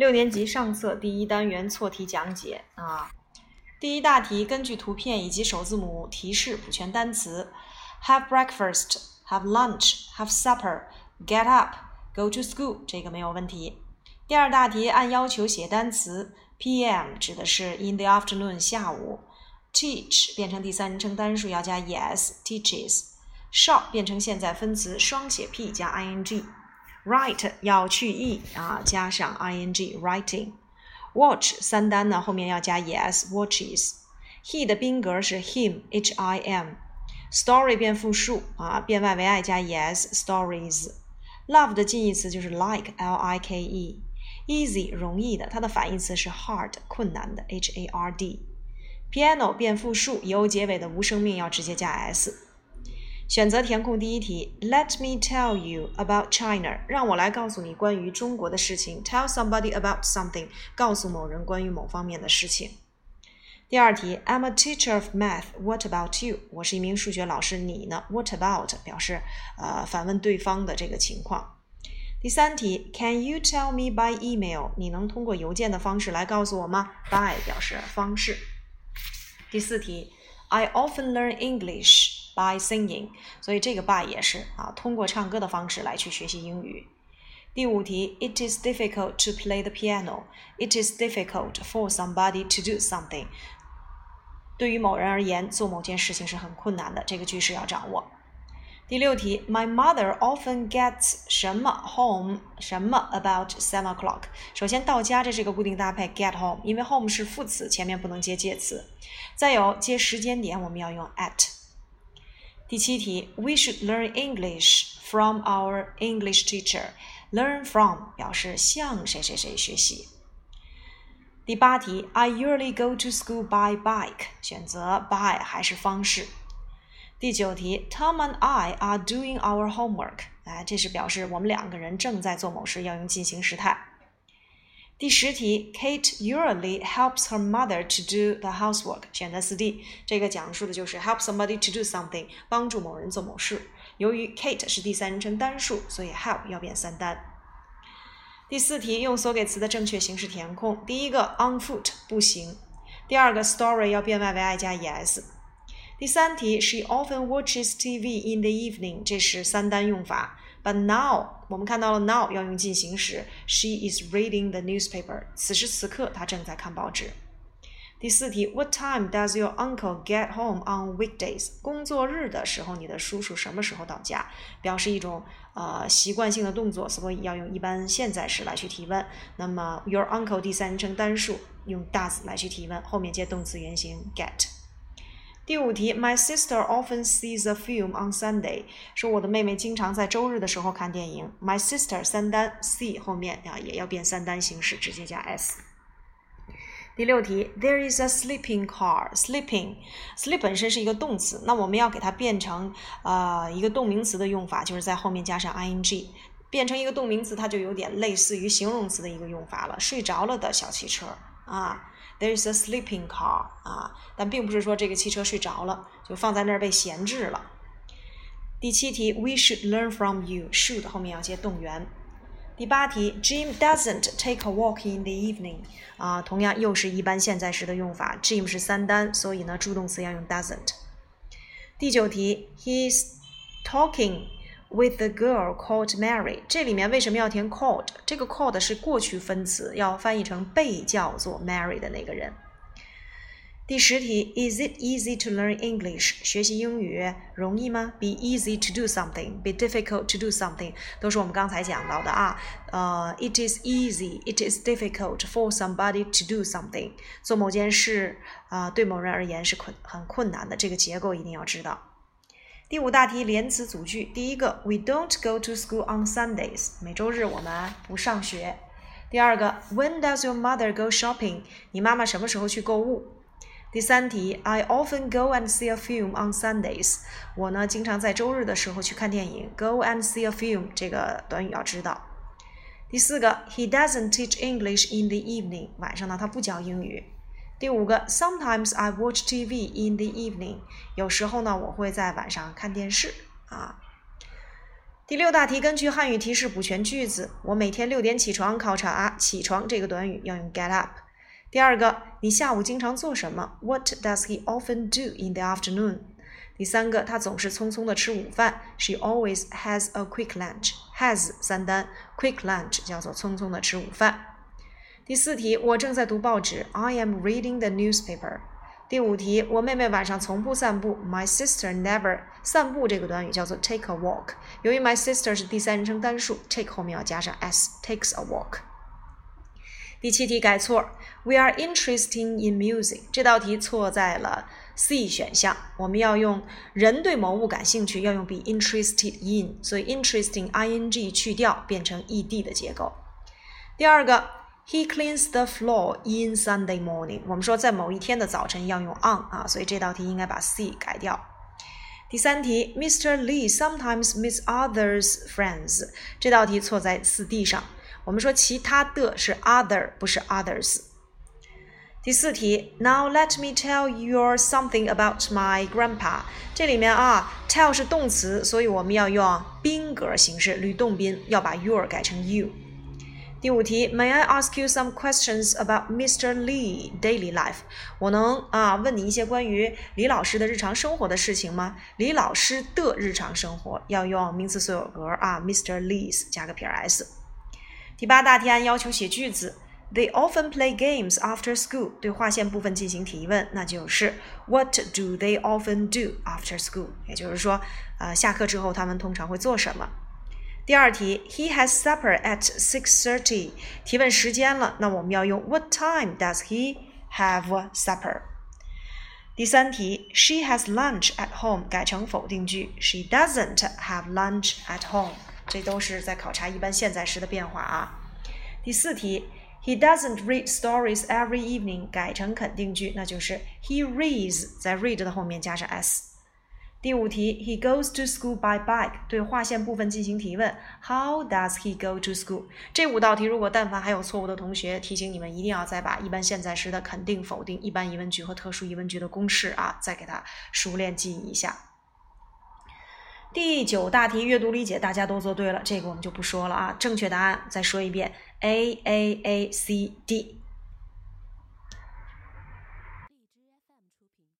六年级上册第一单元错题讲解啊。第一大题，根据图片以及首字母提示补全单词：have breakfast, have lunch, have supper, get up, go to school。这个没有问题。第二大题，按要求写单词：p.m. 指的是 in the afternoon 下午；teach 变成第三人称单数要加 es teaches。shop 变成现在分词，双写 p 加 ing。Write 要去 e 啊，加上 ing writing。Watch 三单呢，后面要加 es watches。He 的宾格是 him h i m。Story 变复数啊，变 y 为 i 加 es stories。Love 的近义词就是 like l i k e。Easy 容易的，它的反义词是 hard 困难的 h a r d。Piano 变复数，以 o 结尾的无声命要直接加 s。 选择填空第一题，Let me tell you about China。让我来告诉你关于中国的事情。Tell somebody about something。告诉某人关于某方面的事情。第二题，I'm a teacher of math. What about you？我是一名数学老师，你呢？What about？表示呃反问对方的这个情况。第三题，Can you tell me by email？你能通过邮件的方式来告诉我吗？By 表示方式。第四题，I often learn English。By singing，所以这个 by 也是啊，通过唱歌的方式来去学习英语。第五题，It is difficult to play the piano. It is difficult for somebody to do something. 对于某人而言，做某件事情是很困难的。这个句式要掌握。第六题，My mother often gets 什么 home 什么 about seven o'clock。首先到家，这是一个固定搭配 get home，因为 home 是副词，前面不能接介词。再有接时间点，我们要用 at。第七题，We should learn English from our English teacher. Learn from 表示向谁谁谁学习。第八题，I usually go to school by bike. 选择 by 还是方式。第九题，Tom and I are doing our homework. 哎，这是表示我们两个人正在做某事，要用进行时态。第十题，Kate usually helps her mother to do the housework。选择四 D，这个讲述的就是 help somebody to do something，帮助某人做某事。由于 Kate 是第三人称单数，所以 help 要变三单。第四题，用所给词的正确形式填空。第一个 on foot 步行，第二个 story 要变 y 为 i 加 es。第三题，She often watches TV in the evening，这是三单用法。But now，我们看到了 now 要用进行时，She is reading the newspaper。此时此刻，她正在看报纸。第四题，What time does your uncle get home on weekdays？工作日的时候，你的叔叔什么时候到家？表示一种呃习惯性的动作，所以要用一般现在时来去提问。那么，your uncle 第三人称单数用 does 来去提问，后面接动词原形 get。第五题，My sister often sees a film on Sunday。说我的妹妹经常在周日的时候看电影。My sister 三单，see 后面啊也要变三单形式，直接加 s。第六题，There is a sleeping car。Sleeping，sleep 本身是一个动词，那我们要给它变成呃一个动名词的用法，就是在后面加上 ing，变成一个动名词，它就有点类似于形容词的一个用法了。睡着了的小汽车啊。There is a sleeping car 啊，但并不是说这个汽车睡着了，就放在那儿被闲置了。第七题，We should learn from you。should 后面要接动员。第八题，Jim doesn't take a walk in the evening。啊，同样又是一般现在时的用法。Jim 是三单，所以呢助动词要用 doesn't。第九题，He's talking。With the girl called Mary，这里面为什么要填 called？这个 called 是过去分词，要翻译成被叫做 Mary 的那个人。第十题，Is it easy to learn English？学习英语容易吗？Be easy to do something，be difficult to do something，都是我们刚才讲到的啊。呃，It is easy，it is difficult for somebody to do something。做某件事啊，对某人而言是困很困难的。这个结构一定要知道。第五大题连词组句，第一个，We don't go to school on Sundays，每周日我们不上学。第二个，When does your mother go shopping？你妈妈什么时候去购物？第三题，I often go and see a film on Sundays，我呢经常在周日的时候去看电影。Go and see a film 这个短语要知道。第四个，He doesn't teach English in the evening，晚上呢他不教英语。第五个，Sometimes I watch TV in the evening。有时候呢，我会在晚上看电视啊。第六大题，根据汉语提示补全句子。我每天六点起床考察。起床这个短语要用 get up。第二个，你下午经常做什么？What does he often do in the afternoon？第三个，他总是匆匆的吃午饭。She always has a quick lunch。has 三单，quick lunch 叫做匆匆的吃午饭。第四题，我正在读报纸。I am reading the newspaper。第五题，我妹妹晚上从不散步。My sister never 散步这个短语叫做 take a walk。由于 my sister 是第三人称单数，take 后面要加上 s，takes a walk。第七题改错，We are interested in music。这道题错在了 C 选项，我们要用人对某物感兴趣，要用 be interested in，所以 interesting ing 去掉，变成 ed 的结构。第二个。He cleans the floor in Sunday morning。我们说在某一天的早晨要用 on 啊，所以这道题应该把 C 改掉。第三题，Mr. Lee sometimes meets others friends。这道题错在四 D 上。我们说其他的是 other，不是 others。第四题，Now let me tell you something about my grandpa。这里面啊，tell 是动词，所以我们要用宾格形式，吕洞宾，要把 your 改成 you。 第五题，May I ask you some questions about Mr. Lee daily life？我能啊问你一些关于李老师的日常生活的事情吗？李老师的日常生活要用名词所有格啊，Mr. Lee's 加个撇 s。第八大题按要求写句子，They often play games after school。对划线部分进行提问，那就是 What do they often do after school？也就是说，呃，下课之后他们通常会做什么？第二题，He has supper at six thirty。提问时间了，那我们要用 What time does he have supper？第三题，She has lunch at home，改成否定句，She doesn't have lunch at home。这都是在考察一般现在时的变化啊。第四题，He doesn't read stories every evening，改成肯定句，那就是 He reads，在 read 的后面加上 s。 第五题，He goes to school by bike。对划线部分进行提问，How does he go to school？这五道题，如果但凡还有错误的同学，提醒你们一定要再把一般现在时的肯定、否定、一般疑问句和特殊疑问句的公式啊，再给它熟练记忆一下。第九大题阅读理解大家都做对了，这个我们就不说了啊。正确答案再说一遍，A A A C D。